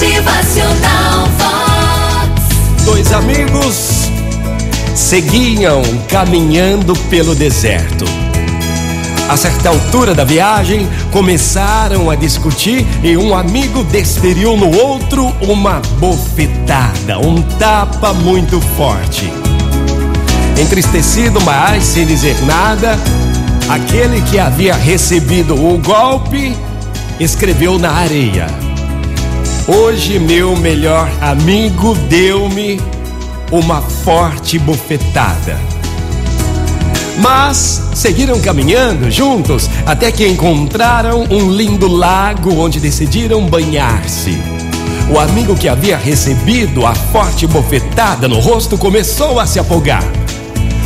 Motivacional Vox. Dois amigos seguiam caminhando pelo deserto. A certa altura da viagem, começaram a discutir e um amigo desferiu no outro uma bofetada, um tapa muito forte. Entristecido, mas sem dizer nada, aquele que havia recebido o golpe escreveu na areia: Hoje meu melhor amigo deu-me uma forte bofetada. Mas seguiram caminhando juntos até que encontraram um lindo lago onde decidiram banhar-se. O amigo que havia recebido a forte bofetada no rosto começou a se afogar.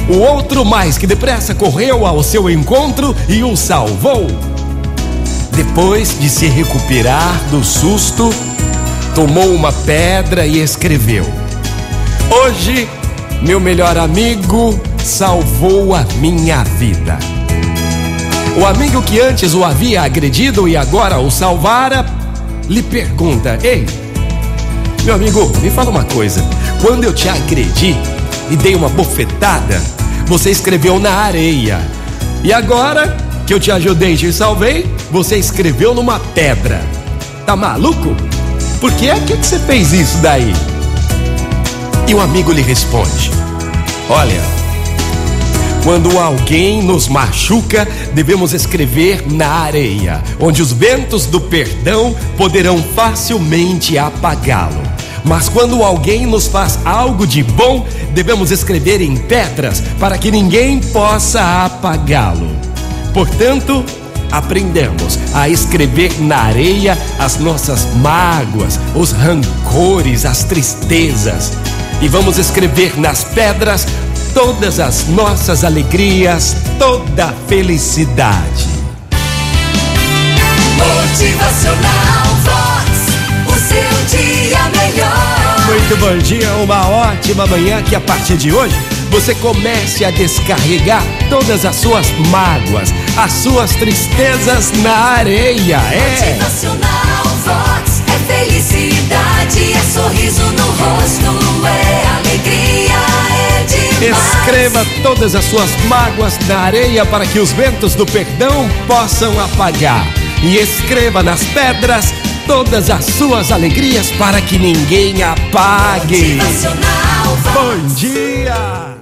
O outro, mais que depressa, correu ao seu encontro e o salvou. Depois de se recuperar do susto, tomou uma pedra e escreveu: Hoje, meu melhor amigo salvou a minha vida. O amigo que antes o havia agredido e agora o salvara, lhe pergunta: Ei, meu amigo, me fala uma coisa. Quando eu te agredi e dei uma bofetada, você escreveu na areia. E agora que eu te ajudei e te salvei, você escreveu numa pedra. Tá maluco? Por que é que você fez isso daí? E o amigo lhe responde: Olha, quando alguém nos machuca, devemos escrever na areia, onde os ventos do perdão poderão facilmente apagá-lo. Mas quando alguém nos faz algo de bom, devemos escrever em pedras para que ninguém possa apagá-lo. Portanto, aprendemos a escrever na areia as nossas mágoas, os rancores, as tristezas. E vamos escrever nas pedras todas as nossas alegrias, toda a felicidade. Motivacional Muito bom dia, uma ótima manhã que a partir de hoje você comece a descarregar todas as suas mágoas, as suas tristezas na areia. É. Motivacional Vox. É felicidade, é sorriso no rosto, é alegria, é demais. Escreva todas as suas mágoas na areia para que os ventos do perdão possam apagar. E escreva nas pedras todas as suas alegrias para que ninguém apague. Bom dia!